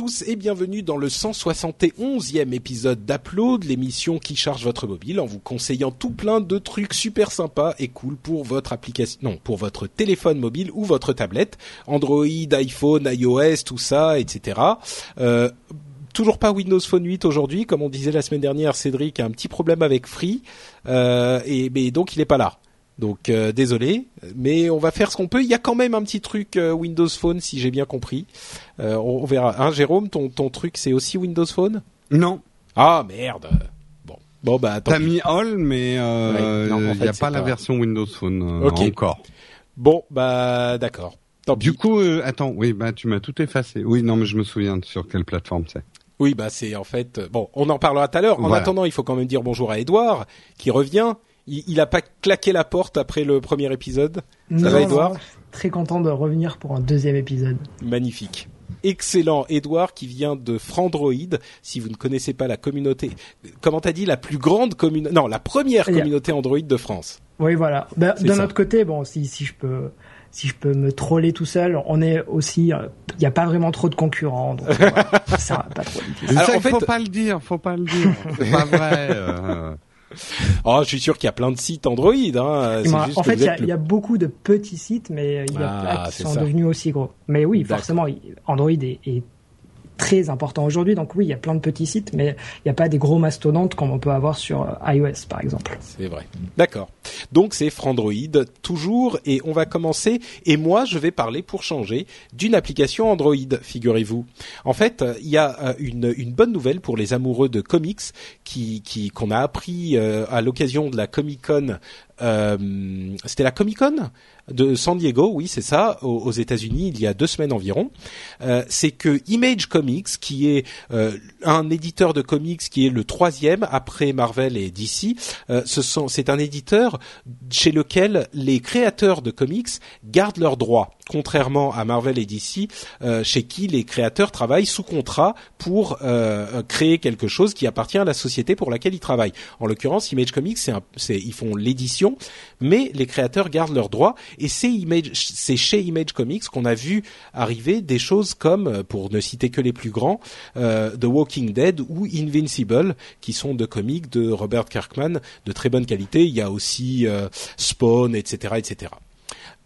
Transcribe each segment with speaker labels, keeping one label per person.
Speaker 1: Tous et bienvenue dans le 171e épisode d'Upload, l'émission qui charge votre mobile en vous conseillant tout plein de trucs super sympas et cool pour votre application, non, pour votre téléphone mobile ou votre tablette, Android, iPhone, iOS, tout ça, etc. Euh, toujours pas Windows Phone 8 aujourd'hui, comme on disait la semaine dernière, Cédric a un petit problème avec Free euh, et mais donc il est pas là. Donc euh, désolé, mais on va faire ce qu'on peut. Il y a quand même un petit truc euh, Windows Phone, si j'ai bien compris. Euh, on, on verra. Hein, Jérôme, ton, ton truc, c'est aussi Windows Phone?
Speaker 2: Non.
Speaker 1: Ah merde. Bon, bon bah attends.
Speaker 2: T'as mis All, mais
Speaker 1: Ouais, non, en
Speaker 2: il
Speaker 1: fait,
Speaker 2: n'y a pas la
Speaker 1: pas-
Speaker 2: version Windows Phone encore.
Speaker 1: Bon bah d'accord.
Speaker 2: Du coup, attends, oui, bah tu m'as tout effacé. Oui, non, mais je me souviens sur quelle plateforme c'est.
Speaker 1: Oui bah c'est en fait bon. On en parlera tout à l'heure. En
Speaker 2: Voilà.
Speaker 1: attendant, il faut quand même dire bonjour à Edouard qui revient. Il, il a pas claqué la porte après le premier épisode.
Speaker 3: Non,
Speaker 1: va,
Speaker 3: non,
Speaker 1: Edouard
Speaker 3: Très content de revenir pour un deuxième épisode.
Speaker 1: Magnifique. Excellent, Edouard qui vient de Frandroid. Si vous ne connaissez pas la communauté, comment t'as dit la plus grande communauté Non, la première communauté Android de France.
Speaker 3: Oui, voilà. Ben, D'un autre côté, bon, si, si je peux, si je peux me troller tout seul, on est aussi, il n'y a pas vraiment trop de concurrents, donc voilà, ça va pas trop.
Speaker 1: Alors,
Speaker 2: ça,
Speaker 1: en
Speaker 2: il faut
Speaker 1: fait-
Speaker 2: pas le dire, faut pas le dire. c'est pas vrai. euh.
Speaker 1: Oh, je suis sûr qu'il y a plein de sites Android. Hein. Juste
Speaker 3: en fait, il y, a-
Speaker 1: êtes
Speaker 3: il
Speaker 1: le-
Speaker 3: y a beaucoup de petits sites, mais il y a
Speaker 1: Ah,
Speaker 3: qui sont
Speaker 1: ça.
Speaker 3: devenus aussi gros. Mais oui, forcément, Android est, est très important aujourd'hui, donc oui, il y a plein de petits sites, mais il n'y a pas des gros mastodontes comme on peut avoir sur euh, iOS, par exemple.
Speaker 1: C'est vrai. D'accord. Donc c'est Frandroid toujours et on va commencer et moi je vais parler pour changer d'une application Android, figurez-vous. En fait, euh, il y a euh, une, une bonne nouvelle pour les amoureux de comics qui qu'on a appris à l'occasion de la Comic Con. Euh, C'était la Comic Con de San Diego, oui c'est ça, aux, aux États-Unis il y a deux semaines environ. Euh, c'est que Image Comics, qui est euh, un éditeur de comics qui est le troisième après Marvel et DC, c'est un éditeur chez lequel les créateurs de comics gardent leurs droits, contrairement à Marvel et DC, chez qui les créateurs travaillent sous contrat pour créer quelque chose qui appartient à la société pour laquelle ils travaillent. En l'occurrence, Image Comics, c'est, un- c'est ils font l'édition, mais les créateurs gardent leurs droits et c'est chez Image Comics qu'on a vu arriver des choses comme, euh, pour ne citer que les plus grands, euh, The Walking Dead ou Invincible, qui sont de comics de Robert Kirkman de très bonne qualité. Il y a aussi euh, Spawn, etc., etc.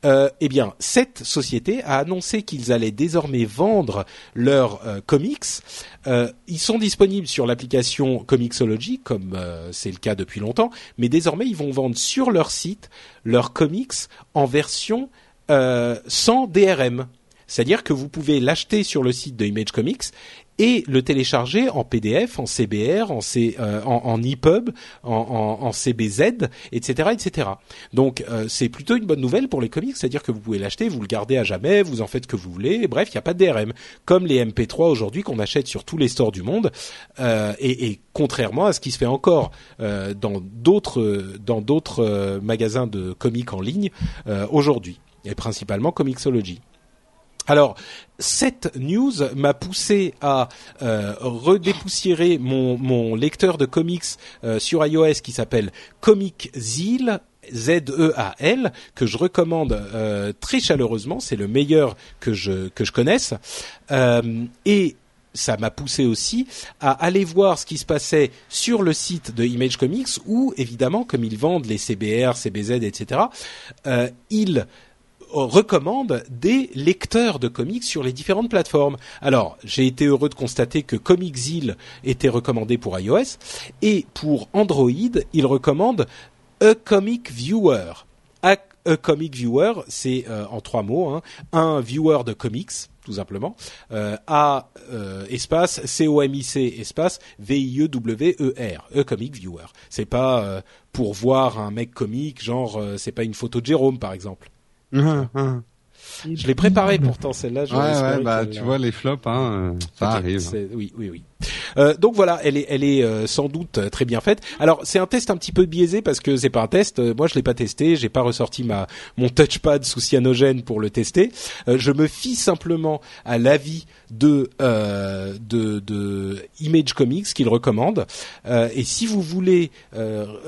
Speaker 1: Euh, eh bien, cette société a annoncé qu'ils allaient désormais vendre leurs euh, comics. Euh, ils sont disponibles sur l'application Comixology, comme euh, c'est le cas depuis longtemps, mais désormais ils vont vendre sur leur site leurs comics en version sans DRM. C'est-à-dire que vous pouvez l'acheter sur le site de Image Comics et le télécharger en PDF, en CBR, en, EPUB, en, CBZ, etc., etc. Donc euh, c'est plutôt une bonne nouvelle pour les comics, c'est-à-dire que vous pouvez l'acheter, vous le gardez à jamais, vous en faites que vous voulez. Bref, il n'y a pas de DRM, comme les MP3 aujourd'hui qu'on achète sur tous les stores du monde. Euh, et, contrairement à ce qui se fait encore euh, dans d'autres dans d'autres euh, magasins de comics en ligne aujourd'hui, et principalement Comixology. Alors, cette news m'a poussé à euh, redépoussiérer mon, lecteur de comics euh, sur iOS qui s'appelle Comic Zeal. Z-E-A-L que je recommande euh, très chaleureusement, c'est le meilleur que je que je connaisse Euh, et ça m'a poussé aussi à aller voir ce qui se passait sur le site de Image Comics où évidemment comme ils vendent les CBR, CBZ, etc. Ils recommande des lecteurs de comics sur les différentes plateformes. Alors, j'ai été heureux de constater que Comixil était recommandé pour iOS et pour Android, il recommande A Comic Viewer. A, Comic Viewer, c'est euh, en trois mots, hein, un viewer de comics tout simplement. Euh, A euh, espace C O M I C espace V I E E Comic Viewer. C'est pas euh, pour voir un mec comique, genre euh, c'est pas une photo de Jérôme par exemple.
Speaker 2: Hum, hum.
Speaker 1: Je l'ai préparé pourtant celle-là.
Speaker 2: Ouais, ouais, bah tu vois les flops, hein, ça arrive.
Speaker 1: Oui, oui, oui. Euh, donc voilà, elle est, elle est euh, sans doute euh, très bien faite. Alors c'est un test un petit peu biaisé parce que c'est pas un test. Moi je l'ai pas testé, j'ai pas ressorti ma mon touchpad sous cyanogène pour le tester. je me fie simplement à l'avis de, de de Image Comics qu'il recommande. et si vous voulez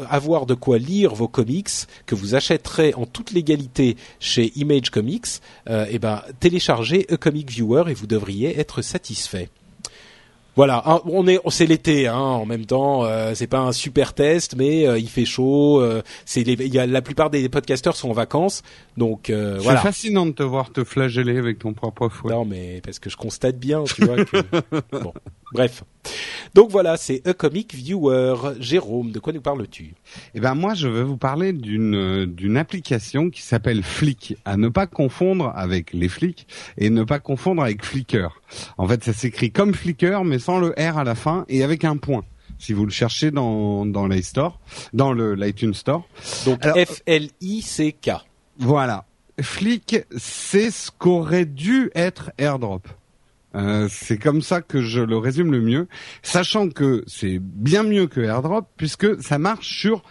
Speaker 1: avoir de quoi lire vos comics que vous achèterez en toute légalité chez Image Comics, eh ben téléchargez A Comic Viewer et vous devriez être satisfait. Voilà, hein, on est, c'est l'été, hein, en même temps, euh, c'est pas un super test, mais euh, il fait chaud. Euh, c'est, il y a la plupart des podcasteurs sont en vacances, donc euh,
Speaker 2: voilà. C'est fascinant de te voir te flageller avec ton propre fouet.
Speaker 1: Non, mais parce que je constate bien, tu vois. Que... bon, bref. Donc voilà, c'est A Comic Viewer. Jérôme, de quoi nous parles-tu?
Speaker 2: Eh ben moi, je vais vous parler d'une d'une application qui s'appelle Flick, à ne pas confondre avec les flics et ne pas confondre avec Flickr. En fait, ça s'écrit comme Flickr, mais sans le R à la fin et avec un point si vous le cherchez dans dans dans le l'iTunes Store.
Speaker 1: Donc F L I C K.
Speaker 2: Voilà. Flick, c'est ce qu'aurait dû être AirDrop. Euh, c'est comme ça que je le résume le mieux, sachant que c'est bien mieux que AirDrop puisque ça marche sur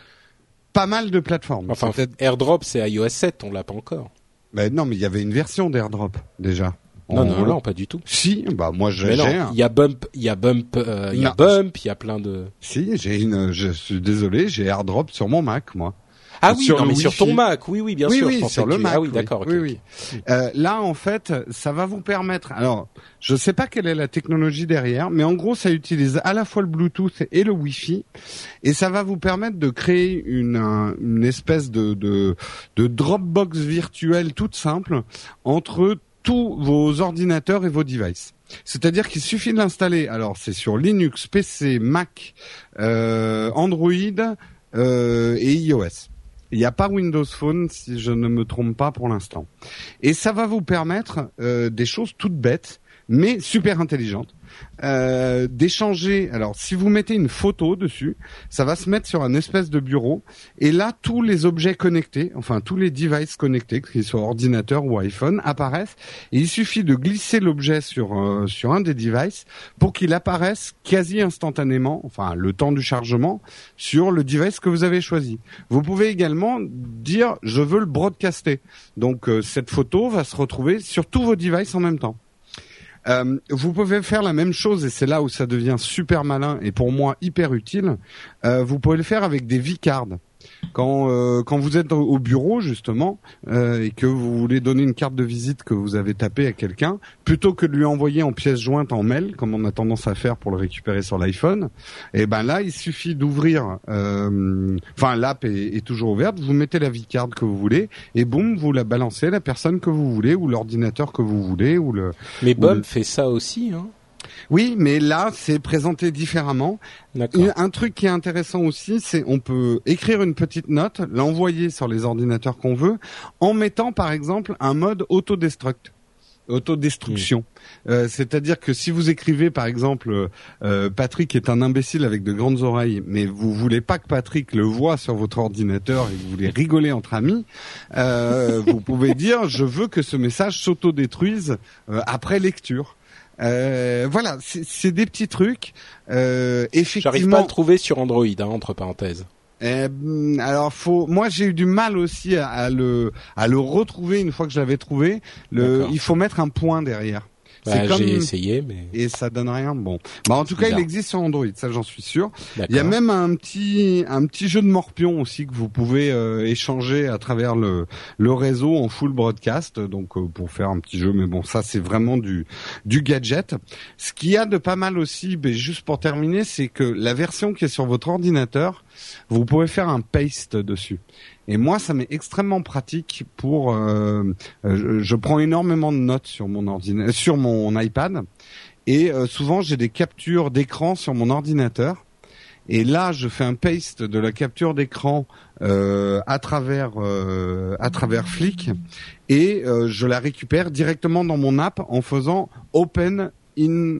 Speaker 2: pas mal de plateformes.
Speaker 1: Enfin, AirDrop c'est iOS 7, on l'a pas encore.
Speaker 2: Ben non, mais il y avait une version d'AirDrop déjà.
Speaker 1: Non, non, non, pas du tout.
Speaker 2: Si, bah moi j'ai.
Speaker 1: Il y a Bump, il y a Bump, euh, il y a Bump, il y a plein de.
Speaker 2: Si, j'ai une. Je suis désolé, j'ai AirDrop sur mon Mac, moi.
Speaker 1: Ah oui, non, mais sur ton Mac, oui, oui, bien sûr.
Speaker 2: Oui, sur le Mac.
Speaker 1: Ah oui, d'accord.
Speaker 2: Oui, oui. Euh, là, en fait, ça va vous permettre. Alors, je ne sais pas quelle est la technologie derrière, mais en gros, ça utilise à la fois le Bluetooth et le Wi-Fi, et ça va vous permettre de créer une, une espèce de, de, de Dropbox virtuelle toute simple entre tous vos ordinateurs et vos devices. C'est-à-dire qu'il suffit de l'installer. Alors, c'est sur Linux, PC, Mac, euh, Android euh, et iOS. Il n'y a pas Windows Phone, si je ne me trompe pas pour l'instant. Et ça va vous permettre euh, des choses toutes bêtes, mais super intelligentes. Euh, d'échanger. Alors, si vous mettez une photo dessus, ça va se mettre sur un espèce de bureau. Et là, tous les objets connectés, enfin tous les devices connectés, qu'ils soient ordinateur ou iPhone, apparaissent. Et il suffit de glisser l'objet sur euh, sur un des devices pour qu'il apparaisse quasi instantanément, enfin le temps du chargement, sur le device que vous avez choisi. Vous pouvez également dire je veux le broadcaster. Donc euh, cette photo va se retrouver sur tous vos devices en même temps. Euh, vous pouvez faire la même chose et c'est là où ça devient super malin et pour moi hyper utile. Euh, vous pouvez le faire avec des V-cards. Quand euh, quand vous êtes au bureau justement euh, et que vous voulez donner une carte de visite que vous avez tapée à quelqu'un, plutôt que de lui envoyer en pièce jointe en mail, comme on a tendance à faire pour le récupérer sur l'iPhone, et eh ben là il suffit d'ouvrir, euh, enfin l'app est, est, toujours ouverte, vous mettez la V-card que vous voulez et boum vous la balancez à la personne que vous voulez ou l'ordinateur que vous voulez ou le.
Speaker 1: Mais Bob fait ça aussi, hein
Speaker 2: oui, mais là, c'est présenté différemment. Un truc qui est intéressant aussi, c'est on peut écrire une petite note, l'envoyer sur les ordinateurs qu'on veut, en mettant par exemple un mode autodestruct autodestruction. Euh, C'est-à-dire que si vous écrivez par exemple euh, Patrick est un imbécile avec de grandes oreilles, mais vous voulez pas que Patrick le voit sur votre ordinateur et que vous voulez rigoler entre amis, euh, vous pouvez dire je veux que ce message s'autodétruise euh, après lecture. Euh, voilà, c'est des petits trucs. Euh, effectivement,
Speaker 1: j'arrive pas à le trouver sur Android, hein, entre parenthèses.
Speaker 2: Euh, alors faut, moi j'ai eu du mal aussi à, à, le à le retrouver une fois que je l'avais trouvé. Le, il faut mettre un point derrière.
Speaker 1: Bah, j'ai essayé, mais
Speaker 2: et ça donne rien. Bon, bah en tout cas, il existe sur Android, ça j'en suis sûr. Il y a même un petit un petit jeu de morpion aussi que vous pouvez euh, échanger à travers le le réseau en full broadcast, donc euh, pour faire un petit jeu. Mais bon, ça c'est vraiment du du gadget. Ce qu'il y a de pas mal aussi, mais juste pour terminer, c'est que la version qui est sur votre ordinateur, vous pouvez faire un paste dessus. Et moi, ça m'est extrêmement pratique pour. Euh, euh, je, prends énormément de notes sur mon ordinateur, sur mon iPad, et euh, souvent j'ai des captures d'écran sur mon ordinateur. Et là, je fais un paste de la capture d'écran à travers à travers Flick, et je la récupère directement dans mon app en faisant Open in,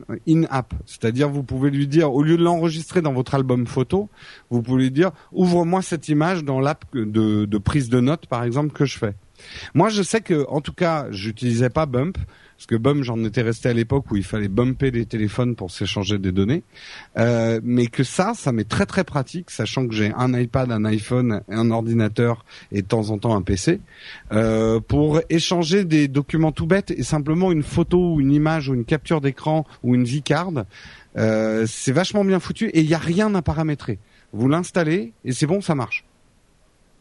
Speaker 2: app. C'est-à-dire, vous pouvez lui dire, au lieu de l'enregistrer dans votre album photo, vous pouvez lui dire, ouvre-moi cette image dans l'app de, de, prise de notes, par exemple, que je fais. Moi, je sais que, en tout cas, j'utilisais pas Bump parce que Bump, j'en étais resté à l'époque où il fallait bumper les téléphones pour s'échanger des données, euh, mais que ça, ça m'est très très pratique, sachant que j'ai un iPad, un iPhone, un ordinateur et de temps en temps un PC, euh, pour échanger des documents tout bêtes et simplement une photo ou une image ou une capture d'écran ou une V-card. Euh, c'est vachement bien foutu et il n'y a rien à paramétrer. Vous l'installez et c'est bon, ça marche.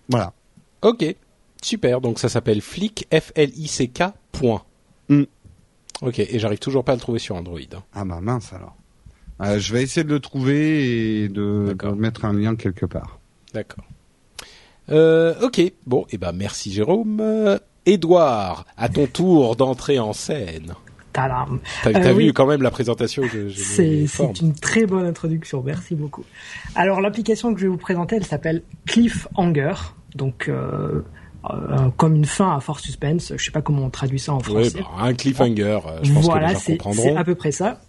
Speaker 2: Voilà.
Speaker 1: Ok, super. Donc ça s'appelle Flick, F-L-I-C-K. Point.
Speaker 2: Mm.
Speaker 1: Ok, et j'arrive toujours pas à le trouver sur Android. hein.
Speaker 2: Ah bah mince alors. Euh, je vais essayer de le trouver et de, mettre un lien quelque part.
Speaker 1: D'accord. Euh, ok, bon, et ben merci Jérôme. Euh, Édouard, à ton tour d'entrer en scène.
Speaker 3: Tadam.
Speaker 1: T'as
Speaker 3: Euh, oui.
Speaker 1: vu quand même la présentation
Speaker 3: C'est une très bonne introduction, merci beaucoup. Alors l'application que je vais vous présenter, elle s'appelle Cliffhanger, donc euh, euh, comme une fin à fort suspense. Je sais pas comment on traduit ça en français.
Speaker 1: bah, un cliffhanger, euh, je pense
Speaker 3: voilà,
Speaker 1: que les gens
Speaker 3: c'est à peu près ça.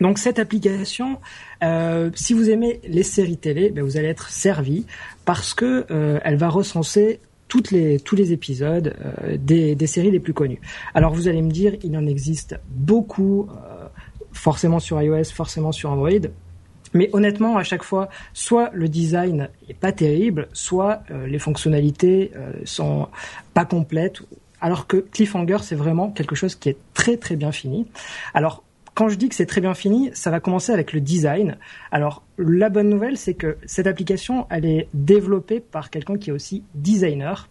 Speaker 3: Donc cette application, euh, si vous aimez les séries télé, ben, vous allez être servi parce que euh, elle va recenser toutes les, tous les épisodes des, des séries les plus connues. Alors vous allez me dire, il en existe beaucoup, forcément sur iOS, forcément sur Android. Mais honnêtement, à chaque fois, soit le design est pas terrible, soit euh, les fonctionnalités euh, sont pas complètes. Alors que Cliffhanger, c'est vraiment quelque chose qui est très très bien fini. Alors, quand je dis que c'est très bien fini, ça va commencer avec le design. Alors, la bonne nouvelle, c'est que cette application, elle est développée par quelqu'un qui est aussi designer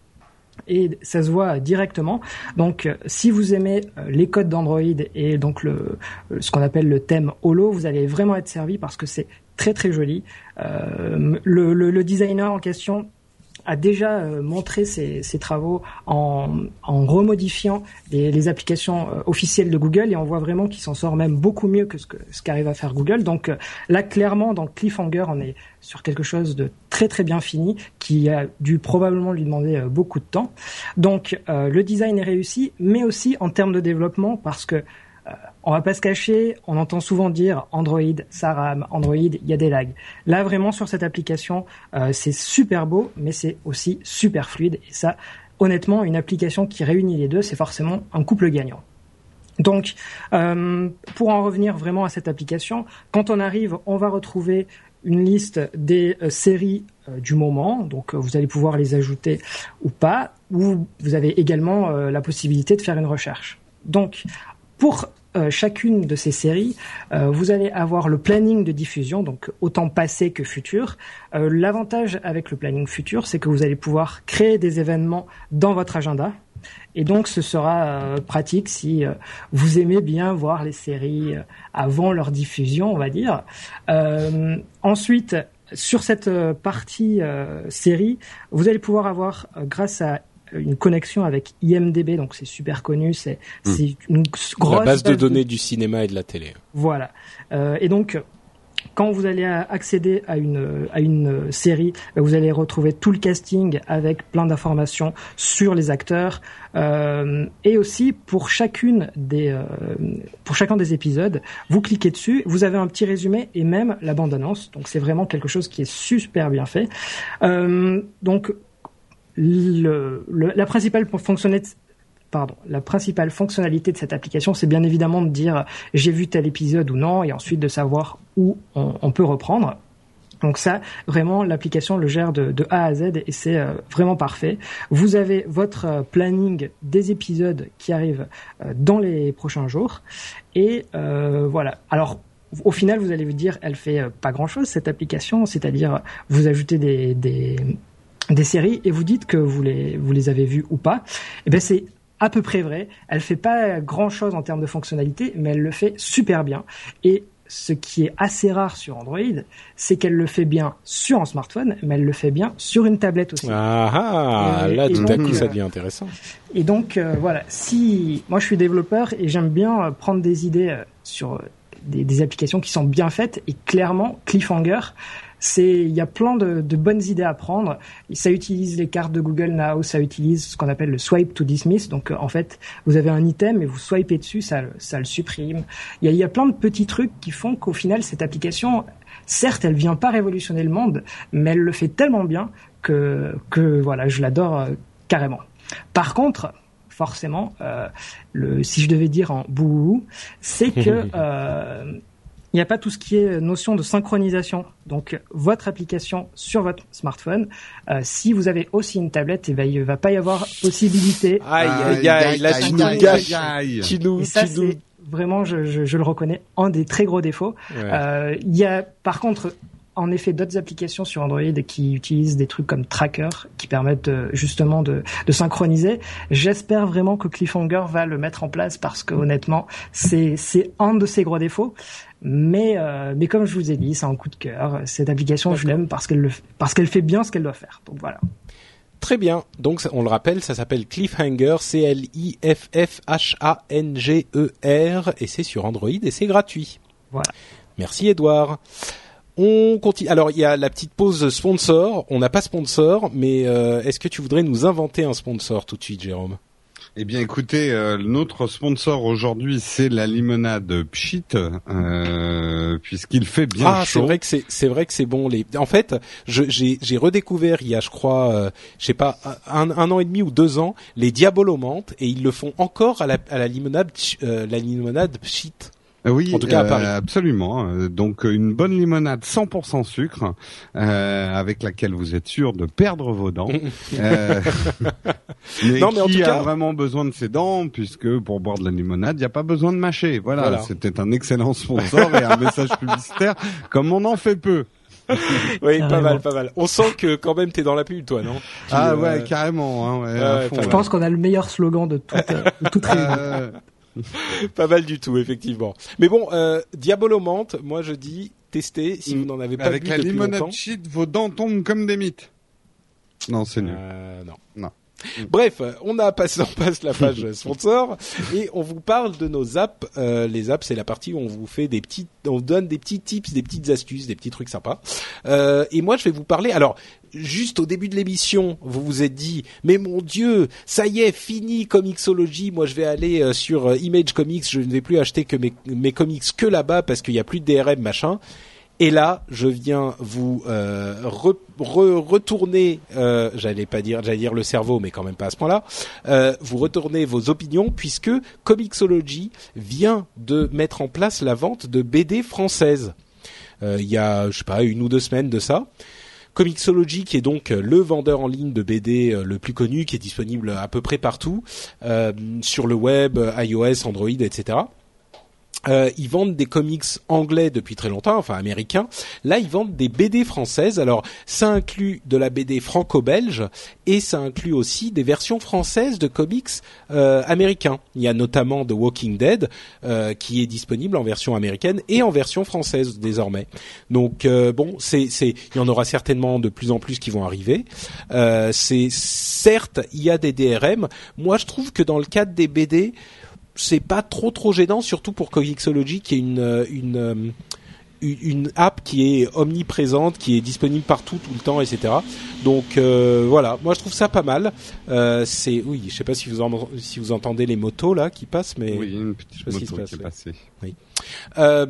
Speaker 3: et ça se voit directement. Donc, euh, si vous aimez euh, les codes d'Android et donc euh, ce qu'on appelle le thème Holo, vous allez vraiment être servi parce que c'est très très joli. Le designer en question a déjà euh, montré ses, ses travaux en, en remodifiant les, les applications euh, officielles de Google et on voit vraiment qu'il s'en sort même beaucoup mieux que ce que ce qu'arrive à faire Google. Donc euh, là clairement dans Cliffhanger on est sur quelque chose de très très bien fini qui a dû probablement lui demander beaucoup de temps. Donc euh, le design est réussi mais aussi en termes de développement parce que on va pas se cacher, on entend souvent dire Android, ça rame, Android, il y a des lags. Là, vraiment, sur cette application, euh, c'est super beau, mais c'est aussi super fluide. Et ça, honnêtement, une application qui réunit les deux, c'est forcément un couple gagnant. Donc, euh, pour en revenir vraiment à cette application, quand on arrive, on va retrouver une liste des euh, séries du moment. Donc, vous allez pouvoir les ajouter ou pas. Ou vous avez également la possibilité de faire une recherche. Donc, pour euh, chacune de ces séries, euh, vous allez avoir le planning de diffusion, donc autant passé que futur. Euh, L'avantage avec le planning futur, c'est que vous allez pouvoir créer des événements dans votre agenda. Et donc, ce sera pratique si vous aimez bien voir les séries avant leur diffusion, on va dire. Ensuite, sur cette partie série, vous allez pouvoir avoir, grâce à une connexion avec IMDB, donc c'est super connu, c'est c'est une grosse
Speaker 1: La base de données du cinéma et de la télé.
Speaker 3: voilà. Euh, et donc, quand vous allez a- accéder à une, à une série, euh, vous allez retrouver tout le casting avec plein d'informations sur les acteurs. Euh, et aussi, pour chacune des, euh, pour chacun des épisodes, vous cliquez dessus, vous avez un petit résumé et même la bande-annonce. Donc, c'est vraiment quelque chose qui est super bien fait. Euh, donc, la principale fonctionnalité de cette application, c'est bien évidemment de dire j'ai vu tel épisode ou non, et ensuite de savoir où on, peut reprendre. Donc ça, vraiment, l'application le gère de, A à Z et c'est euh, vraiment parfait. Vous avez votre euh, planning des épisodes qui arrivent euh, dans les prochains jours. Et voilà. Alors, au final, vous allez vous dire, elle fait pas grand-chose, cette application, c'est-à-dire vous ajoutez des, des séries et vous dites que vous les, vous les avez vues ou pas. Et ben c'est à peu près vrai. Elle fait pas grand chose en termes de fonctionnalité, mais elle le fait super bien. Et ce qui est assez rare sur Android, c'est qu'elle le fait bien sur un smartphone, mais elle le fait bien sur une tablette aussi.
Speaker 1: Ah ah,
Speaker 3: Et-
Speaker 1: là
Speaker 3: et
Speaker 1: tout à
Speaker 3: donc,
Speaker 1: coup ça
Speaker 3: euh,
Speaker 1: devient intéressant.
Speaker 3: Et donc euh, voilà, si moi je suis développeur et j'aime bien euh, prendre des idées sur des, des applications qui sont bien faites et clairement Cliffhanger, c'est il y a plein de, de bonnes idées à prendre. Ça utilise les cartes de Google Now, ça utilise ce qu'on appelle le swipe to dismiss. Donc euh, en fait, vous avez un item et vous swipez dessus, ça le- ça le supprime. Il y a, il y a plein de petits trucs qui font qu'au final cette application Certes, elle vient pas révolutionner le monde, mais elle le fait tellement bien que, que voilà, je l'adore euh, carrément. Par contre, forcément, euh, le, si je devais dire en bouhou, c'est que euh, il n'y a pas tout ce qui est notion de synchronisation. Donc, votre application sur votre smartphone, euh, si vous avez aussi une tablette, eh ben, il va pas y avoir possibilité.
Speaker 1: Aïe, aïe, aïe, là, tu nous gâches. Tu nous,
Speaker 3: Et ça,
Speaker 1: tu nous-
Speaker 3: c'est vraiment, je, je, je le reconnais, un des très gros défauts.
Speaker 1: Ouais.
Speaker 3: Euh, Il y a, par contre, en effet, d'autres applications sur Android qui utilisent des trucs comme Tracker, qui permettent de- justement de, de synchroniser. J'espère vraiment que Cliffhanger va le mettre en place parce que honnêtement, c'est un de ses gros défauts. Mais euh, mais comme je vous ai dit, c'est un coup de cœur. Cette application, je l'aime parce qu'elle le parce qu'elle fait bien ce qu'elle doit faire. Donc voilà.
Speaker 1: Très bien. Donc, on le rappelle, ça s'appelle Cliffhanger, C-L-I-F-F-H-A-N-G-E-R, E et c'est sur Android et c'est gratuit.
Speaker 3: Voilà.
Speaker 1: Merci Edouard. On continue. Alors, il y a la petite pause sponsor. On n'a pas sponsor, mais euh, est-ce que tu voudrais nous inventer un sponsor tout de suite, Jérôme?
Speaker 2: Eh bien, écoutez, euh, notre sponsor aujourd'hui, c'est la limonade Pchit, euh, puisqu'il fait bien
Speaker 1: ah, c'est
Speaker 2: chaud.
Speaker 1: vrai que c'est c'est vrai que c'est bon. Les en fait, je- j'ai j'ai redécouvert il y a, je crois, euh, je sais pas, un, un an et demi ou deux ans, les diabolomantes et ils le font encore à la à la limonade la limonade pchit.
Speaker 2: Euh, Oui,
Speaker 1: En tout cas, à
Speaker 2: euh,
Speaker 1: Paris.
Speaker 2: absolument. Euh, Donc une bonne limonade 100% sucre, euh, avec laquelle vous êtes sûr de perdre vos dents. Euh, mais
Speaker 1: Non, mais en
Speaker 2: qui
Speaker 1: tout cas-
Speaker 2: a vraiment besoin de ses dents, puisque pour boire de la limonade, il n'y a pas besoin de mâcher. Voilà,
Speaker 1: Voilà.
Speaker 2: c'était un excellent sponsor et un message publicitaire, comme on en fait peu.
Speaker 1: Oui, pas mal, pas mal. On sent que quand même t'es dans la pub, toi, non? Tu,
Speaker 2: Ah
Speaker 1: euh,
Speaker 2: ouais, carrément. Hein, ouais, fond,
Speaker 3: Je
Speaker 2: ouais.
Speaker 3: pense qu'on a le meilleur slogan de toute, euh, de toute réunion.
Speaker 1: pas mal du tout, effectivement. Mais bon, euh, diabolomante, moi je dis testez si vous n'en avez pas
Speaker 2: avec
Speaker 1: bu
Speaker 2: la
Speaker 1: depuis
Speaker 2: limonade
Speaker 1: longtemps.
Speaker 2: vos dents tombent comme des mythes. Non, c'est nul.
Speaker 1: Euh, non.
Speaker 2: Non.
Speaker 1: Bref, on a passé, on passe la page sponsor et on vous parle de nos apps. Euh, les apps, c'est la partie où on vous fait des petites, on donne des petits tips, des petites astuces, des petits trucs sympas. Euh, et moi, je vais vous parler. Alors, juste au début de l'émission, vous vous êtes dit, mais mon Dieu, ça y est, fini Comixology. Moi, je vais aller euh, sur euh, Image Comics. Je ne vais plus acheter que mes, mes comics que là-bas parce qu'il n'y a plus de DRM machin. Et là, je viens vous euh, re- re- retourner, euh, j'allais pas dire, j'allais dire le cerveau, mais quand même pas à ce point-là. Euh, vous retournez vos opinions puisque Comixology vient de mettre en place la vente de BD françaises. Euh, Il y a, je sais pas, une ou deux semaines de ça. Comixology, qui est donc le vendeur en ligne de BD euh, le plus connu, qui est disponible à peu près partout euh, sur le web, iOS, Android, etc. Euh, ils vendent des comics anglais depuis très longtemps, enfin américains. Là, ils vendent des BD françaises. Alors, ça inclut de la BD franco-belge et ça inclut aussi des versions françaises de comics euh, américains. Il y a notamment The Walking Dead euh, qui est disponible en version américaine et en version française désormais. Donc euh, bon, c'est c'est il y en aura certainement de plus en plus qui vont arriver. Euh, c'est certes il y a des DRM. Moi, je trouve que dans le cadre des BD c'est pas trop trop gênant, surtout pour Comixology qui est une euh, une euh, une app qui est omniprésente, qui est disponible partout tout le temps, etc. Donc euh, voilà, moi je trouve ça pas mal. Euh, c'est oui, je sais pas si vous en- si vous entendez les motos là qui passent, mais
Speaker 2: Oui, une petite
Speaker 1: sais pas ce qui se passe,
Speaker 2: qui est
Speaker 1: oui. euh,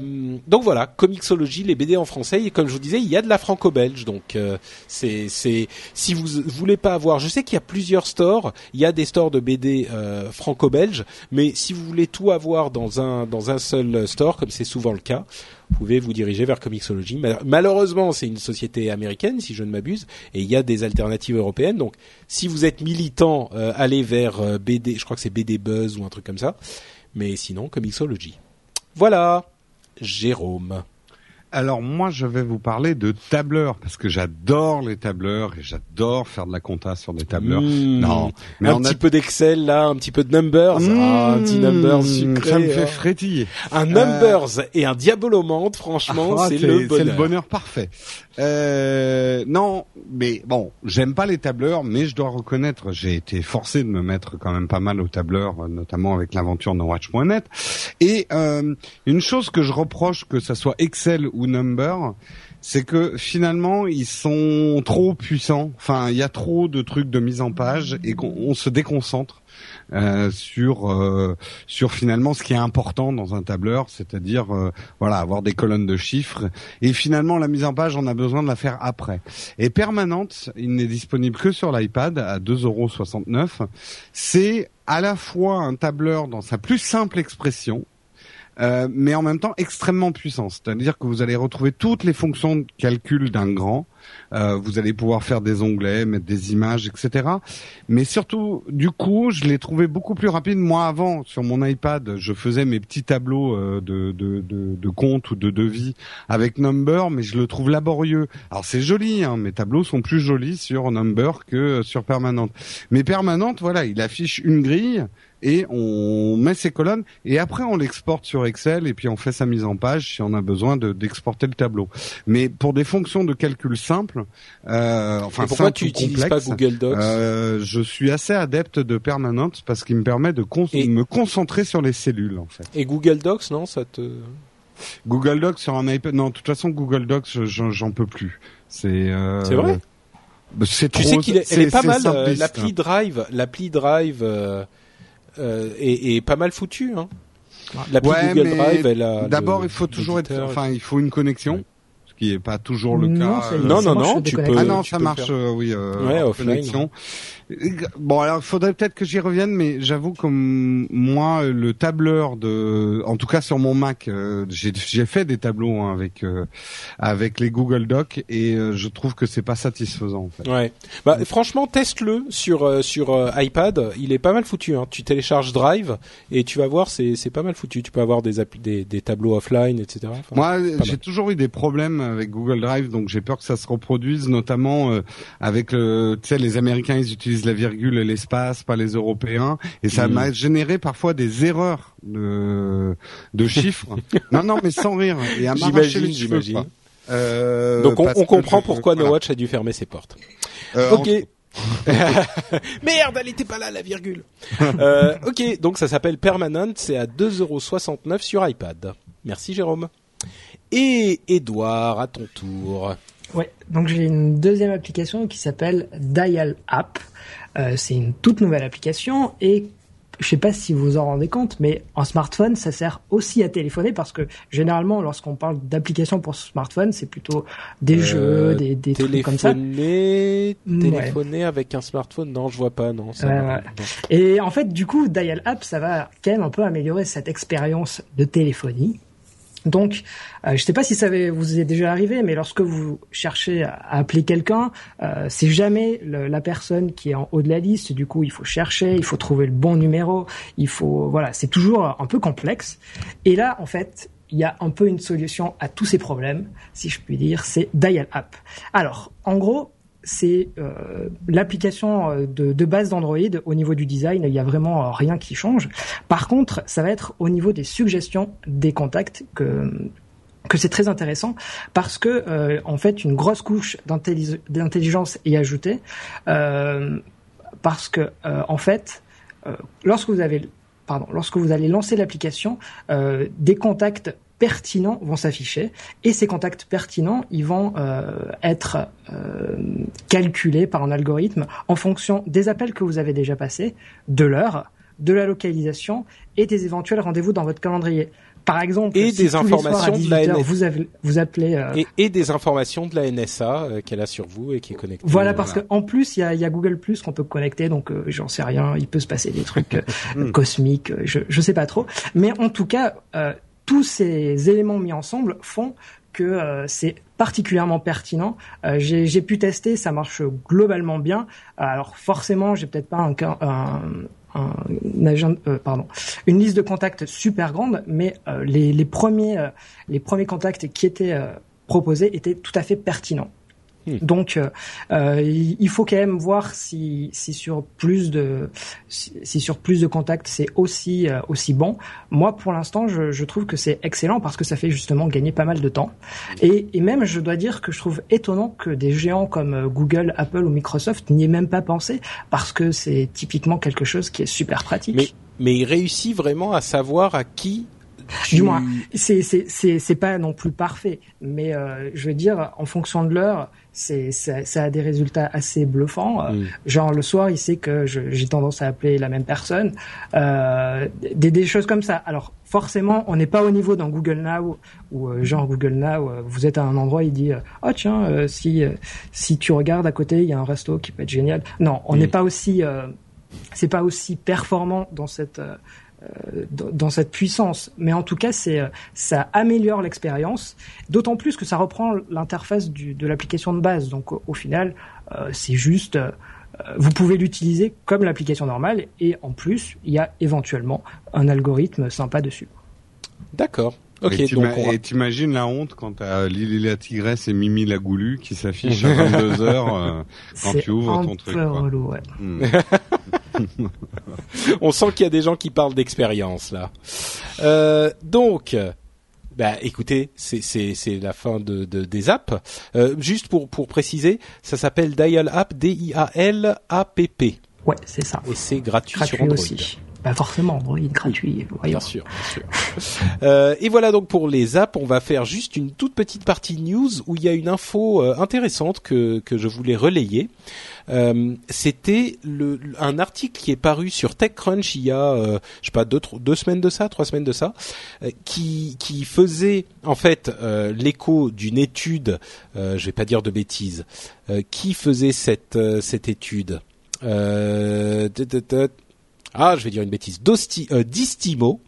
Speaker 1: donc voilà, Comixology, les BD en français. Et comme je vous disais, il y a de la franco-belge. Donc euh, c'est c'est si vous voulez pas avoir, je sais qu'il y a plusieurs stores. Il y a des stores de BD euh, franco-belges, mais si vous voulez tout avoir dans un dans un seul store, comme c'est souvent le cas, vous pouvez vous diriger vers Comixology. Mal- Malheureusement, c'est une société américaine, si je ne m'abuse, et il y a des alternatives européennes. Donc, si vous êtes militant, euh, allez vers euh, BD. Je crois que c'est BD Buzz ou un truc comme ça. Mais sinon, Comixology. Voilà, Jérôme.
Speaker 2: Alors moi, je vais vous parler de tableurs parce que j'adore les tableurs et j'adore faire de la compta sur des tableurs.
Speaker 1: Mmh.
Speaker 2: Non, mais
Speaker 1: un petit
Speaker 2: a
Speaker 1: peu d'Excel là, un petit peu de Numbers, ah, un petit Numbers sucré.
Speaker 2: Ça me fait
Speaker 1: hein.
Speaker 2: frétiller.
Speaker 1: Un Numbers et un Diabolomante, franchement,
Speaker 2: Ah,
Speaker 1: c'est le
Speaker 2: C'est le bonheur parfait. Euh, non, mais bon, j'aime pas les tableurs, mais je dois reconnaître, j'ai été forcé de me mettre quand même pas mal aux tableurs, euh, notamment avec l'aventure NoWatch.net. Et euh, une chose que je reproche, que ça soit Excel ou Number, c'est que finalement ils sont trop puissants. Enfin, il y a trop de trucs de mise en page et qu'on on se déconcentre euh, sur euh, sur finalement ce qui est important dans un tableur, c'est-à-dire euh, voilà avoir des colonnes de chiffres. Et finalement, la mise en page, on a besoin de la faire après. Et permanente, il n'est disponible que sur l'iPad à 2,69€. C'est à la fois un tableur dans sa plus simple expression, euh, mais en même temps extrêmement puissant. C'est-à-dire que vous allez retrouver toutes les fonctions de calcul d'un grand. Euh, vous allez pouvoir faire des onglets, mettre des images, etc. Mais surtout, du coup, je l'ai trouvé beaucoup plus rapide. Moi, avant, sur mon iPad, je faisais mes petits tableaux euh, de, de, de, de compte ou de devis avec Number, mais je le trouve laborieux. Alors c'est joli, hein, mes tableaux sont plus jolis sur Number que sur Permanente. Mais Permanente, voilà, il affiche une grille et on met ses colonnes et après on l'exporte sur Excel et puis on fait sa mise en page si on a besoin d'exporter le tableau. Mais pour des fonctions de calcul simples, euh, enfin
Speaker 1: et pourquoi tu n'utilises pas Google Docs
Speaker 2: euh, Je suis assez adepte de Permanente parce qu'il me permet de me concentrer sur les cellules en fait.
Speaker 1: Et Google Docs, non, ça te
Speaker 2: Google Docs sur un iPad Non, de toute façon Google Docs, j'en peux plus. C'est euh...
Speaker 1: C'est vrai?
Speaker 2: C'est
Speaker 1: tu sais qu'il est, est pas mal. Euh, l'appli Drive, l'appli Drive euh, euh, est, pas mal foutu. Hein. L'appli
Speaker 2: ouais,
Speaker 1: Google Drive, elle a.
Speaker 2: D'abord, il faut toujours être, enfin, il faut une connexion. Ce qui est pas toujours le
Speaker 3: non,
Speaker 2: cas.
Speaker 1: non, non, non, tu peux.
Speaker 2: Ah non,
Speaker 1: tu
Speaker 2: ça
Speaker 1: peux
Speaker 2: marche, euh, oui, euh,
Speaker 1: ouais,
Speaker 2: en
Speaker 1: offline.
Speaker 2: connexion. Bon, alors il faudrait peut-être que j'y revienne, mais j'avoue que moi, le tableur de, en tout cas sur mon Mac, euh, j'ai fait des tableaux hein, avec euh, avec les Google Docs et euh, je trouve que c'est pas satisfaisant. En fait.
Speaker 1: Ouais. Bah franchement, teste-le sur euh, sur euh, iPad. Il est pas mal foutu. Hein. Tu télécharges Drive et tu vas voir, c'est c'est pas mal foutu. Tu peux avoir des des, des tableaux offline, etc. Enfin,
Speaker 2: moi, j'ai toujours eu des problèmes avec Google Drive, donc j'ai peur que ça se reproduise, notamment avec le, tu sais, les Américains, ils utilisent la virgule et l'espace, pas les Européens, et ça
Speaker 1: Mm.
Speaker 2: m'a généré parfois des erreurs de, de chiffres. non, non, mais sans rire. Et à
Speaker 1: J'imagine, j'imagine.
Speaker 2: Euh,
Speaker 1: Donc on, comprend pourquoi
Speaker 2: voilà.
Speaker 1: No Watch a dû fermer ses portes.
Speaker 2: Euh,
Speaker 1: ok. Merde, elle était pas là la virgule. euh, ok, donc ça s'appelle Permanent, c'est à 2,69€ sur iPad. Merci Jérôme. Et Edouard, à ton tour.
Speaker 3: Ouais, donc j'ai une deuxième application qui s'appelle Dial App. Euh, c'est une toute nouvelle application et je sais pas si vous vous en rendez compte, mais en smartphone, ça sert aussi à téléphoner parce que généralement, lorsqu'on parle d'applications pour smartphone, c'est plutôt des
Speaker 1: Euh,
Speaker 3: jeux, des, des trucs comme ça.
Speaker 1: Téléphoner,
Speaker 3: Ouais.
Speaker 1: téléphoner avec un smartphone, non, je vois pas, non. Ça
Speaker 3: Ouais,
Speaker 1: va.
Speaker 3: ouais.
Speaker 1: Non.
Speaker 3: Et en fait, du coup, Dial App, ça va quand même un peu améliorer cette expérience de téléphonie. Donc, euh, je sais pas si ça vous est déjà arrivé, mais lorsque vous cherchez à à appeler quelqu'un, euh, c'est jamais le- la personne qui est en haut de la liste. Du coup, il faut chercher, il faut trouver le bon numéro, il faut, voilà, c'est toujours un peu complexe. Et là, en fait, il y a un peu une solution à tous ces problèmes, si je puis dire, c'est Dial App. Alors, en gros, c'est euh, l'application euh, de, base d'Android. Au niveau du design, il y a vraiment euh, rien qui change. Par contre, ça va être au niveau des suggestions des contacts que que c'est très intéressant parce que en fait une grosse couche d'intelligence est ajoutée parce que en fait lorsque vous avez pardon lorsque vous allez lancer l'application des contacts pertinents vont s'afficher et ces contacts pertinents ils vont euh, être euh, calculés par un algorithme en fonction des appels que vous avez déjà passés, de l'heure, de la localisation et des éventuels rendez-vous dans votre calendrier. Par exemple,
Speaker 1: Et
Speaker 3: si
Speaker 1: des
Speaker 3: à
Speaker 1: informations de la
Speaker 3: 18 heures,
Speaker 1: NS.
Speaker 3: vous, avez, vous appelez euh,
Speaker 1: Et, et des informations de la NSA euh, qu'elle a sur vous et qui est connectée.
Speaker 3: Voilà, parce
Speaker 2: Voilà.
Speaker 3: qu'en plus, il y a, il y a Google Plus qu'on peut connecter, donc euh, j'en sais rien, il peut se passer des trucs
Speaker 2: Hmm.
Speaker 3: cosmiques, je, je sais pas trop. Mais en tout cas, euh, tous ces éléments mis ensemble font que euh, c'est particulièrement pertinent. Euh, j'ai pu tester, ça marche globalement bien. Alors forcément, j'ai peut-être pas un, ca- un, un agent- euh, pardon, une liste de contacts super grande, mais euh, les, premiers, euh, les premiers contacts qui étaient euh, proposés étaient tout à fait pertinents. Donc, euh, euh, il faut quand même voir si, si sur plus de si, si sur plus de contacts c'est aussi euh, aussi bon. Moi, pour l'instant, je, je trouve que c'est excellent parce que ça fait justement gagner pas mal de temps. Et, et même, je dois dire que je trouve étonnant que des géants comme euh, Google, Apple ou Microsoft n'y aient même pas pensé parce que c'est typiquement quelque chose qui est super pratique.
Speaker 1: Mais, mais il réussit vraiment à savoir à qui
Speaker 3: Du moins, c'est c'est pas non plus parfait, mais euh, je veux dire, en fonction de l'heure, c'est ça, ça a des résultats assez bluffants.
Speaker 1: Mm.
Speaker 3: Genre le soir, il sait que j'ai tendance à appeler la même personne, euh, des des choses comme ça. Alors forcément, on n'est pas au niveau dans Google Now où euh, genre Google Now, euh, vous êtes à un endroit, il dit euh, oh tiens si si tu regardes à côté, il y a un resto qui peut être génial. Non, on
Speaker 1: Mm.
Speaker 3: n'est pas aussi c'est pas aussi performant dans cette dans cette puissance, mais en tout cas, c'est euh, ça améliore l'expérience. D'autant plus que ça reprend l'interface de l'application de base. Donc au, au final, euh, c'est juste, euh, vous pouvez l'utiliser comme l'application normale, et en plus, il y a éventuellement un algorithme sympa dessus.
Speaker 1: D'accord. Ok,
Speaker 2: et
Speaker 1: on
Speaker 2: t'imagines la honte quand t'as Lily la tigresse et Mimi la goulue qui s'affichent à 22 heures euh, quand tu ouvres
Speaker 3: un
Speaker 2: ton
Speaker 3: peu
Speaker 2: truc.
Speaker 3: relou, ouais.
Speaker 2: Hmm.
Speaker 1: on sent qu'il y a des gens qui parlent d'expérience là. Euh, donc, bah écoutez, c'est la fin de, de des apps. Euh, juste pour pour préciser, ça s'appelle Dial App, D-I-A-L-A-P-P,
Speaker 3: Ouais, c'est ça.
Speaker 1: et c'est gratuit, sur Android.
Speaker 3: aussi. Bah forcément, Android gratuit. Voyons.
Speaker 1: Bien sûr, bien sûr. Euh, et voilà donc pour les apps, on va faire juste une toute petite partie news où il y a une info euh, intéressante que que je voulais relayer. Euh, C'était un article qui est paru sur TechCrunch il y a euh, je sais pas deux deux semaines de ça, trois semaines de ça, qui qui faisait en fait l'écho d'une étude, je vais pas dire de bêtises, qui faisait cette cette étude. Ah, je vais dire une bêtise. Euh, Distimo,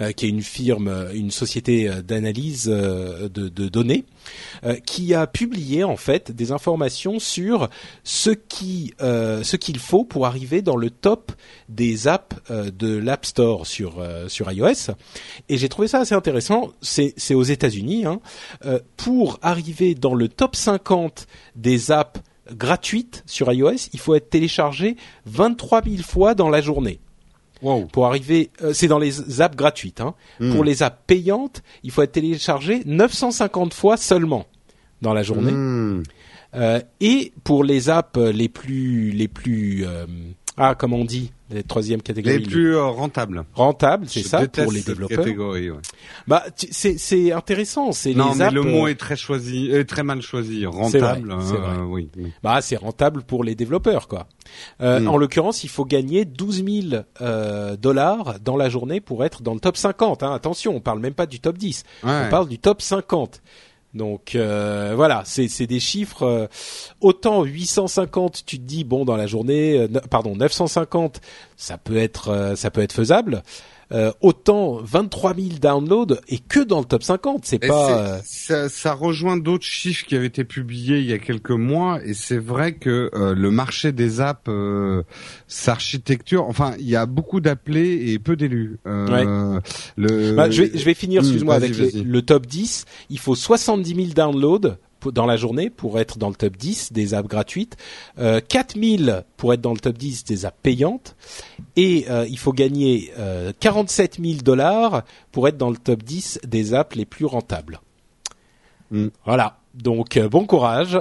Speaker 1: euh, qui est une firme, euh, une société euh, d'analyse de, de données, euh, qui a publié en fait des informations sur ce qui, euh, ce qu'il faut pour arriver dans le top des apps de l'App Store sur sur iOS. Et j'ai trouvé ça assez intéressant. C'est c'est aux États-Unis. Hein. Pour arriver dans le top 50 des apps gratuites sur iOS, il faut être téléchargé 23 000 fois dans la journée
Speaker 2: Wow.
Speaker 1: pour arriver, euh, c'est dans les apps gratuites. Hein.
Speaker 2: Hmm.
Speaker 1: Pour les apps payantes, il faut être téléchargé 950 fois seulement dans la journée.
Speaker 2: Hmm.
Speaker 1: Euh, et pour les apps les plus, les plus, euh, ah, comment on dit, les troisième catégorie,
Speaker 2: Les plus euh, rentables.
Speaker 1: rentables, c'est ça, pour les développeurs.
Speaker 2: catégorie, ouais.
Speaker 1: Bah, tu- c'est, c'est intéressant. C'est
Speaker 2: Non,
Speaker 1: les
Speaker 2: mais
Speaker 1: apps.
Speaker 2: le mot
Speaker 1: euh,
Speaker 2: est très choisi, est très mal choisi.
Speaker 1: C'est
Speaker 2: Rentable,
Speaker 1: vrai, c'est
Speaker 2: euh,
Speaker 1: vrai.
Speaker 2: oui.
Speaker 1: Bah, c'est rentable pour les développeurs, quoi. Euh,
Speaker 2: Mm.
Speaker 1: En l'occurrence, il faut gagner 12 000 euh, dollars dans la journée pour être dans le top 50. Hein. Attention, on parle même pas du top 10.
Speaker 2: Ouais.
Speaker 1: On parle du top 50. Donc euh, voilà, c'est des chiffres. euh, autant 850, tu te dis bon dans la journée, euh, pardon 950, ça peut être euh, ça peut être faisable. Euh, autant 23 000 downloads et que dans le top 50, c'est pas. euh,
Speaker 2: ça, ça rejoint d'autres chiffres qui avaient été publiés il y a quelques mois et c'est vrai que euh, le marché des apps euh, s'architecture enfin il y a beaucoup d'appelés et peu d'élus euh, le
Speaker 1: Bah, je, vais, je vais finir,
Speaker 2: Hmm,
Speaker 1: excuse-moi, avec les- le top 10. Il faut 70 000 downloads dans la journée pour être dans le top 10 des apps gratuites, euh, 4 000 pour être dans le top 10 des apps payantes, et euh, il faut gagner euh, 47 000 dollars pour être dans le top 10 des apps les plus rentables.
Speaker 2: Hmm.
Speaker 1: Voilà, donc euh, bon courage.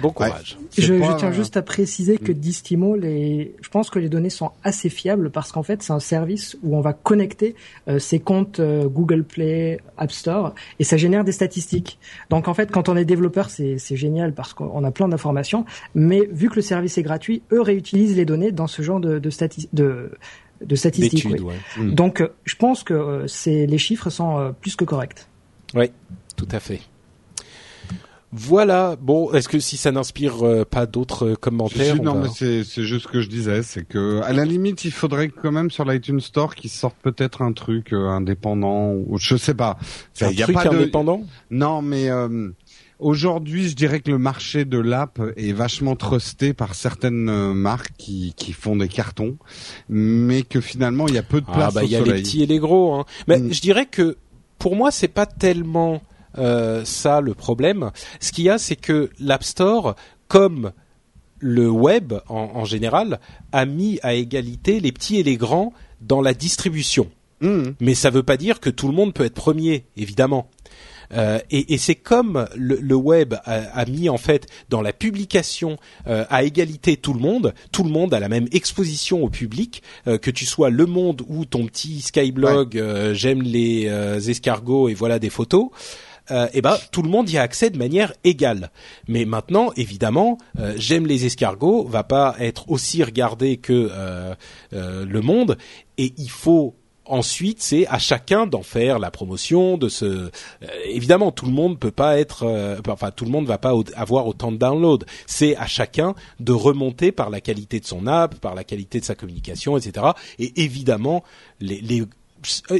Speaker 1: Bon courage.
Speaker 3: Je,
Speaker 2: pas,
Speaker 3: je tiens
Speaker 2: euh,
Speaker 3: juste à préciser que Distimo, les, je pense que les données sont assez fiables parce qu'en fait, c'est un service où on va connecter euh, ses comptes euh, Google Play, App Store, et ça génère des statistiques. Donc en fait, quand on est développeur, c'est génial parce qu'on a plein d'informations, mais vu que le service est gratuit, eux réutilisent les données dans ce genre de, de, stati- de, de statistiques.
Speaker 1: D'études,
Speaker 3: oui.
Speaker 1: ouais.
Speaker 2: Mm.
Speaker 3: Donc euh, je pense que euh, c'est les chiffres sont euh, plus que corrects.
Speaker 1: Oui, tout à fait. Voilà. Bon, est-ce que si ça n'inspire euh, pas d'autres euh, commentaires
Speaker 2: non,
Speaker 1: va-
Speaker 2: mais c'est c'est juste ce que je disais, c'est que à la limite, il faudrait quand même sur l'iTunes Store qu'ils sortent peut-être un truc euh, indépendant ou je sais pas.
Speaker 1: un
Speaker 2: Il y a
Speaker 1: truc
Speaker 2: pas de
Speaker 1: indépendant?
Speaker 2: Non, mais euh, aujourd'hui, je dirais que le marché de l'app est vachement trusté par certaines marques qui qui font des cartons, mais que finalement, il y a peu de
Speaker 1: Ah
Speaker 2: place
Speaker 1: bah
Speaker 2: au
Speaker 1: il y a
Speaker 2: soleil.
Speaker 1: les petits et les gros. Hein. Mais
Speaker 2: Mm.
Speaker 1: je dirais que pour moi c'est pas tellement euh, ça le problème. Ce qu'il y a c'est que l'App Store, comme le web en, en général, a mis à égalité les petits et les grands dans la distribution.
Speaker 2: Mmh.
Speaker 1: Mais ça veut pas dire que tout le monde peut être premier, évidemment. Euh, et, et c'est comme le, le web a, a, mis en fait dans la publication euh, à égalité tout le monde, tout le monde a la même exposition au public, euh, que tu sois Le Monde ou ton petit Skyblog, euh, j'aime les escargots et voilà des photos. Euh, eh ben tout le monde y a accès de manière égale. Mais maintenant, évidemment, euh, j'aime les escargots va pas être aussi regardé que euh, le monde, et il faut ensuite c'est à chacun d'en faire la promotion de ce évidemment tout le monde peut pas être enfin tout le monde va pas avoir autant de downloads. C'est à chacun de remonter par la qualité de son app par la qualité de sa communication etc et évidemment les, les euh,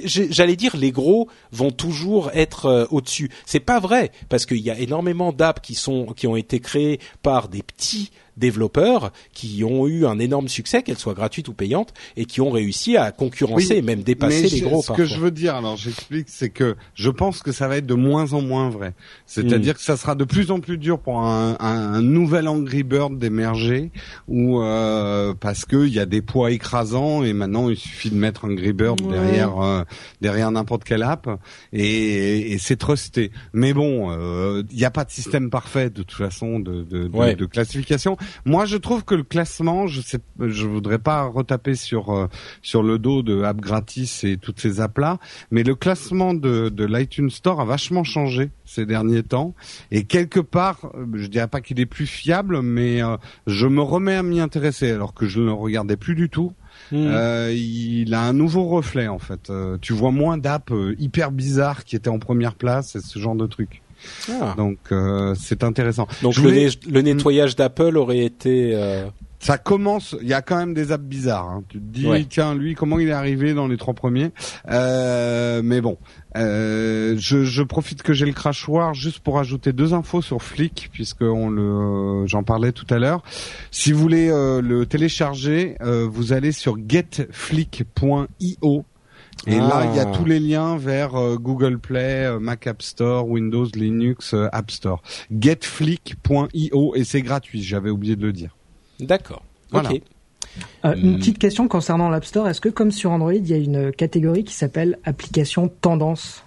Speaker 1: j'allais dire les gros vont toujours être euh, au-dessus. C'est pas vrai parce qu'il y a énormément d'apps qui qui ont été créées par des petits développeurs qui ont eu un énorme succès, qu'elles soient gratuites ou payantes, et qui ont réussi à concurrencer et même dépasser les gros.
Speaker 2: Ce que je veux dire, alors j'explique, c'est que je pense que ça va être de moins en moins vrai. C'est-à-dire hmm. que ça sera de plus en plus dur pour un, un, un nouvel Angry Bird d'émerger, ou euh, parce qu'il y a des poids écrasants et maintenant il suffit de mettre Angry Bird derrière euh, derrière n'importe quelle app et, et c'est trusté. Mais bon, euh, il n'y a pas de système parfait de toute façon de, de, de, de classification. Moi, je trouve que le classement, je sais, je voudrais pas retaper sur euh, sur le dos de App Gratis et toutes ces apps là, mais le classement de, de l'iTunes Store a vachement changé ces derniers temps et quelque part, euh, je dirais pas qu'il est plus fiable, mais euh, je me remets à m'y intéresser alors que je ne le regardais plus du tout. Hmm. il a un nouveau reflet en fait. tu vois moins d'apps hyper bizarres qui étaient en première place et ce genre de trucs. Ah. Donc euh, c'est intéressant.
Speaker 1: Donc le, le, nettoyage d'Apple aurait été. Euh...
Speaker 2: Ça commence. Il y a quand même des apps bizarres. Hein. Tu te dis tiens lui comment il est arrivé dans les trois premiers. Euh, mais bon, euh, je, je, profite que j'ai le crachoir juste pour ajouter deux infos sur Flick puisque on le j'en parlais tout à l'heure. Si vous voulez euh, le télécharger, euh, vous allez sur getflick.io et là, il y a ah. tous les liens vers euh, Google Play, euh, Mac App Store, Windows, Linux, euh, App Store. Getflick.io et c'est gratuit. J'avais oublié de le dire.
Speaker 1: D'accord. Ok.
Speaker 3: une petite question concernant l'App Store. Est-ce que comme sur Android, il y a une catégorie qui s'appelle application tendance?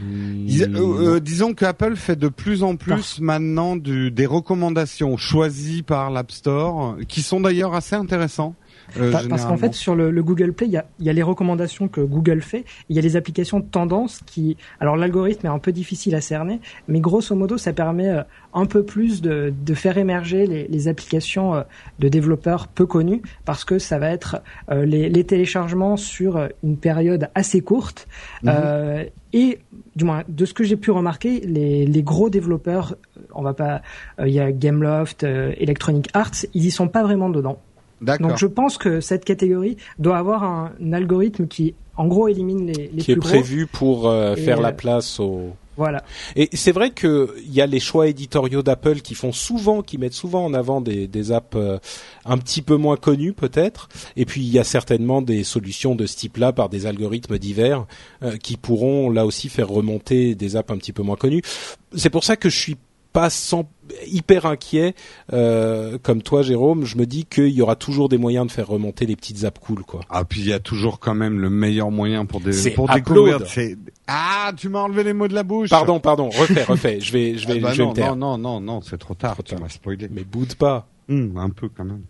Speaker 2: Disons qu'Apple fait de plus en plus maintenant du, des recommandations choisies par l'App Store, qui sont d'ailleurs assez intéressants.
Speaker 3: Euh, parce qu'en fait, sur le, Google Play, il y a, y a, les recommandations que Google fait. Il y a les applications de tendance qui, alors l'algorithme est un peu difficile à cerner, mais grosso modo, ça permet euh, un peu plus de, de faire émerger les, les, applications euh, de développeurs peu connus, parce que ça va être les, les, téléchargements sur une période assez courte. Mhm. Euh, et du moins de ce que j'ai pu remarquer, les, les, gros développeurs, on va pas, il y a Gameloft, Electronic Arts, ils y sont pas vraiment dedans. Donc je pense que cette catégorie doit avoir un, algorithme qui, en gros, élimine les, les
Speaker 1: qui est prévu pour euh, faire la euh, place au.
Speaker 3: Voilà.
Speaker 1: Et c'est vrai que il y a les choix éditoriaux d'Apple qui font souvent, qui mettent souvent en avant des, des apps euh, un petit peu moins connues peut-être. Et puis il y a certainement des solutions de ce type-là par des algorithmes divers qui pourront là aussi faire remonter des apps un petit peu moins connues. C'est pour ça que je suis pas sans hyper inquiet euh, comme toi Jérôme je me dis qu'il y aura toujours des moyens de faire remonter les petites apps cool quoi.
Speaker 2: Ah puis il y a toujours quand même le meilleur moyen pour des pour découvrir. Ah tu m'as enlevé les mots de la bouche.
Speaker 1: Pardon pardon refais refais. Je vais je vais,
Speaker 2: ah bah
Speaker 1: je
Speaker 2: vais
Speaker 1: non, taire.
Speaker 2: non non non c'est trop tard, tu m'as spoilé.
Speaker 1: Mais boude pas
Speaker 2: Hum, un peu quand même.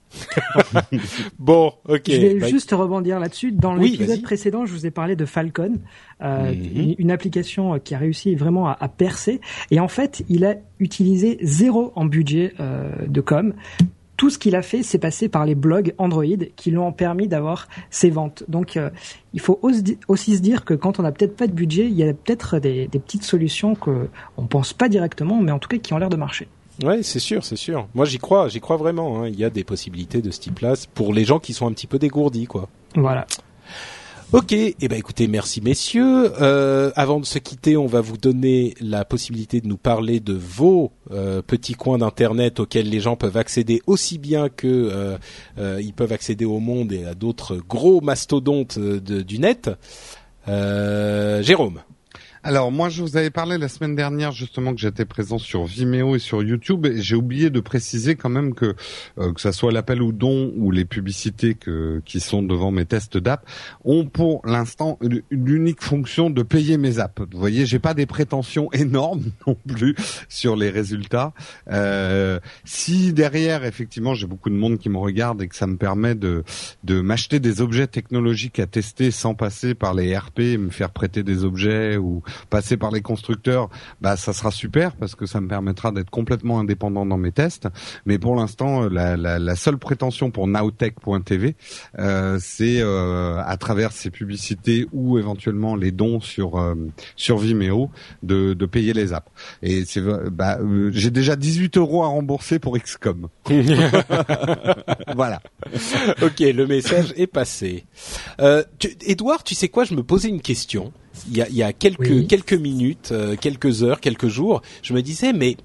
Speaker 1: bon, ok.
Speaker 3: Je vais bah, juste rebondir là-dessus. Dans l'épisode précédent, je vous ai parlé de Falcon, euh, mhm. une, application euh, qui a réussi vraiment à, percer. Et en fait, il a utilisé zéro en budget euh, de com. Tout ce qu'il a fait, c'est passer par les blogs Android qui lui ont permis d'avoir ses ventes. Donc, euh, il faut aussi se dire que quand on n'a peut-être pas de budget, il y a peut-être des, des petites solutions que on pense pas directement, mais en tout cas qui ont l'air de marcher.
Speaker 1: Ouais, c'est sûr, c'est sûr. Moi, j'y crois, j'y crois vraiment. Hein. Il y a des possibilités de ce type-là pour les gens qui sont un petit peu dégourdis, quoi.
Speaker 3: Voilà.
Speaker 1: Ok, eh ben écoutez, merci messieurs. Euh, avant de se quitter, on va vous donner la possibilité de nous parler de vos euh, petits coins d'internet auxquels les gens peuvent accéder aussi bien que euh, euh ils peuvent accéder au monde et à d'autres gros mastodontes de, du net. Jérôme.
Speaker 2: Alors moi je vous avais parlé la semaine dernière justement que j'étais présent sur Vimeo et sur YouTube et j'ai oublié de préciser quand même que euh, que ça soit l'appel ou don ou les publicités qui sont devant mes tests d'app ont pour l'instant l'unique fonction de payer mes apps. Vous voyez, j'ai pas des prétentions énormes non plus sur les résultats. Euh, si derrière effectivement j'ai beaucoup de monde qui me regarde et que ça me permet de de m'acheter des objets technologiques à tester sans passer par les RP, me faire prêter des objets ou passer par les constructeurs, bah ça sera super parce que ça me permettra d'être complètement indépendant dans mes tests. Mais pour l'instant, la, la, la, seule prétention pour nowtech.tv, euh, c'est euh, à travers ces publicités ou éventuellement les dons sur euh, sur Vimeo de, de payer les apps. Et c'est bah, euh, j'ai déjà 18 euros à rembourser pour XCOM. voilà.
Speaker 1: ok, le message est passé. Euh, tu, Edouard, tu sais quoi? Je me posais une question il y a, il y a quelques quelques minutes, euh, quelques heures, quelques jours. Je me disais, mais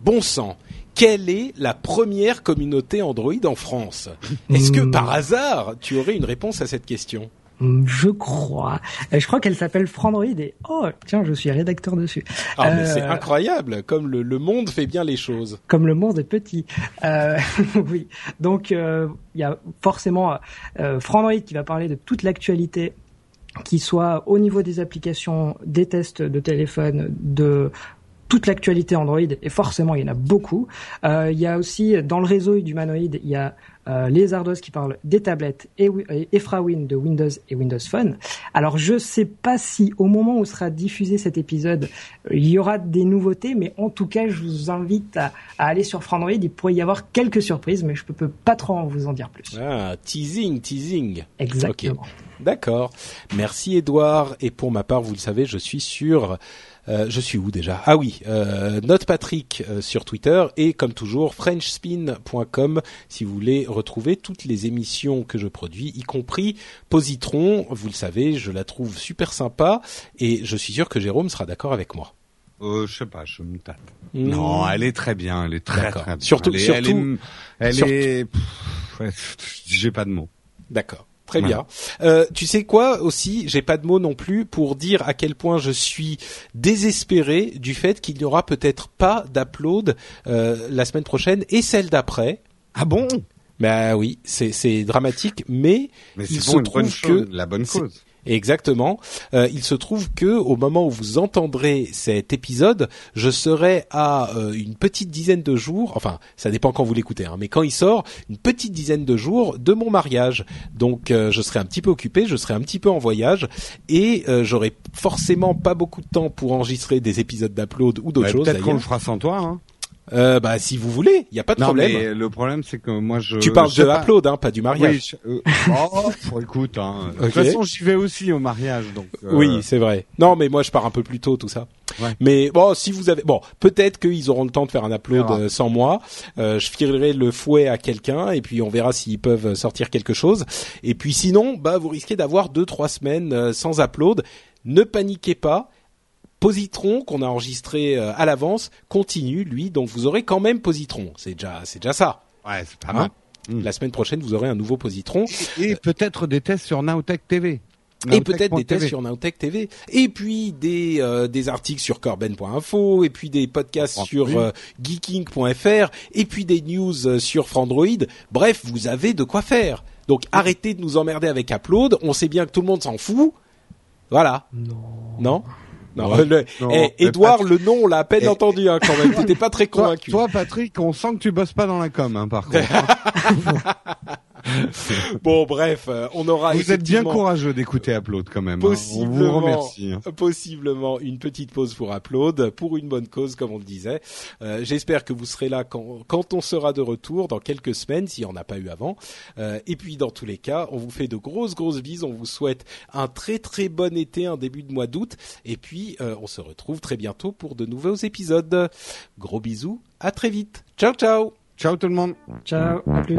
Speaker 1: bon sang, quelle est la première communauté Android en France? Est-ce que hmm. par hasard, tu aurais une réponse à cette question?
Speaker 3: Hmm, je crois. Euh, je crois qu'elle s'appelle Frandroid et oh tiens, je suis rédacteur dessus.
Speaker 1: Ah mais c'est euh, incroyable, comme le, le, monde fait bien les choses.
Speaker 3: Comme le monde est petit. Euh, oui. Donc il y a forcément euh, Frandroid qui va parler de toute l'actualité qui soit au niveau des applications, des tests de téléphone, de toute l'actualité Android, et forcément il y en a beaucoup. Euh, il y a aussi dans le réseau d'humanoïdes, il y a euh, les Ardos qui parlent des tablettes et, et Frawin de Windows et Windows Phone. Alors je sais pas si au moment où sera diffusé cet épisode, il y aura des nouveautés, mais en tout cas je vous invite à, aller sur Frandroid. Il pourrait y avoir quelques surprises, mais je peux, peux pas trop vous en dire plus.
Speaker 1: Ah, teasing, teasing.
Speaker 3: Exactement.
Speaker 1: D'accord. Merci Edouard. Et pour ma part, vous le savez, je suis sur... Euh, je suis où déjà? Ah oui, euh, Note Patrick euh, sur Twitter et comme toujours frenchspin.com si vous voulez retrouver toutes les émissions que je produis, y compris Positron. Vous le savez, je la trouve super sympa et je suis sûr que Jérôme sera d'accord avec moi.
Speaker 2: Euh, je sais pas, je me tâte. Hmm. Non, elle est très bien, elle est très très bien.
Speaker 1: Surtout, surtout,
Speaker 2: elle est, j'ai pas de mots.
Speaker 1: D'accord. Très bien. Euh, tu sais quoi aussi J'ai pas de mots non plus pour dire à quel point je suis désespéré du fait qu'il n'y aura peut-être pas d'upload euh, la semaine prochaine et celle d'après.
Speaker 2: Ah bon?
Speaker 1: Bah oui, c'est dramatique, mais,
Speaker 2: mais il se trouve que la bonne cause.
Speaker 1: Exactement. Euh, il se trouve que au moment où vous entendrez cet épisode, je serai à euh, une petite dizaine de jours. Enfin, ça dépend quand vous l'écoutez, hein, mais quand il sort, une petite dizaine de jours de mon mariage. Donc, euh, je serai un petit peu occupé, je serai un petit peu en voyage et j'aurai forcément pas beaucoup de temps pour enregistrer des épisodes d'upload ou d'autres choses.
Speaker 2: Peut-être qu'on le fera sans toi. Hein
Speaker 1: euh, bah si vous voulez, il y a pas de problème.
Speaker 2: Mais le problème c'est que moi je.
Speaker 1: Tu parles de upload, hein, pas du mariage.
Speaker 2: Oui, euh... oh, écoute, hein. de toute façon j'y vais aussi au mariage, donc.
Speaker 1: Euh... Oui, c'est vrai. Non, mais moi je pars un peu plus tôt, tout ça. Ouais. Mais bon, si vous avez, bon, peut-être qu'ils auront le temps de faire un upload euh, sans moi. Euh, je filerai le fouet à quelqu'un et puis on verra s'ils peuvent sortir quelque chose. Et puis sinon, bah vous risquez d'avoir deux trois semaines sans upload. Ne paniquez pas Positron qu'on a enregistré euh, à l'avance continue lui, donc vous aurez quand même Positron. C'est déjà c'est déjà ça.
Speaker 2: Ouais, c'est pas mal.
Speaker 1: Hein La semaine prochaine, vous aurez un nouveau Positron.
Speaker 2: Et, peut-être des tests sur Nowtech TV.
Speaker 1: et peut-être des tests sur Nowtech TV. Et puis des euh, des articles sur corben.info, et puis des podcasts sur euh, geeking.fr, et puis des news sur Frandroid. Bref, vous avez de quoi faire. Donc arrêtez de nous emmerder avec Upload. On sait bien que tout le monde s'en fout. Voilà.
Speaker 3: Non.
Speaker 1: Non? Non, le, eh, Edouard, le nom, on l'a à peine eh. entendu hein, quand même. T'étais pas très convaincu.
Speaker 2: Toi, Patrick, on sent que tu bosses pas dans la com, hein, par contre.
Speaker 1: bon, bref, euh, on aura.
Speaker 2: Vous êtes bien courageux d'écouter Upload quand même. Possiblement, hein. On vous remercie. Hein.
Speaker 1: Possiblement une petite pause pour Upload, pour une bonne cause, comme on le disait. Euh, J'espère que vous serez là quand, quand on sera de retour dans quelques semaines, s'il n'y en a pas eu avant. Euh, et puis, dans tous les cas, on vous fait de grosses, grosses bises. On vous souhaite un très, très bon été, un début de mois d'août. Et puis, euh, on se retrouve très bientôt pour de nouveaux épisodes. Gros bisous. À très vite. Ciao, ciao.
Speaker 2: Ciao tout le monde.
Speaker 3: Ciao. À plus.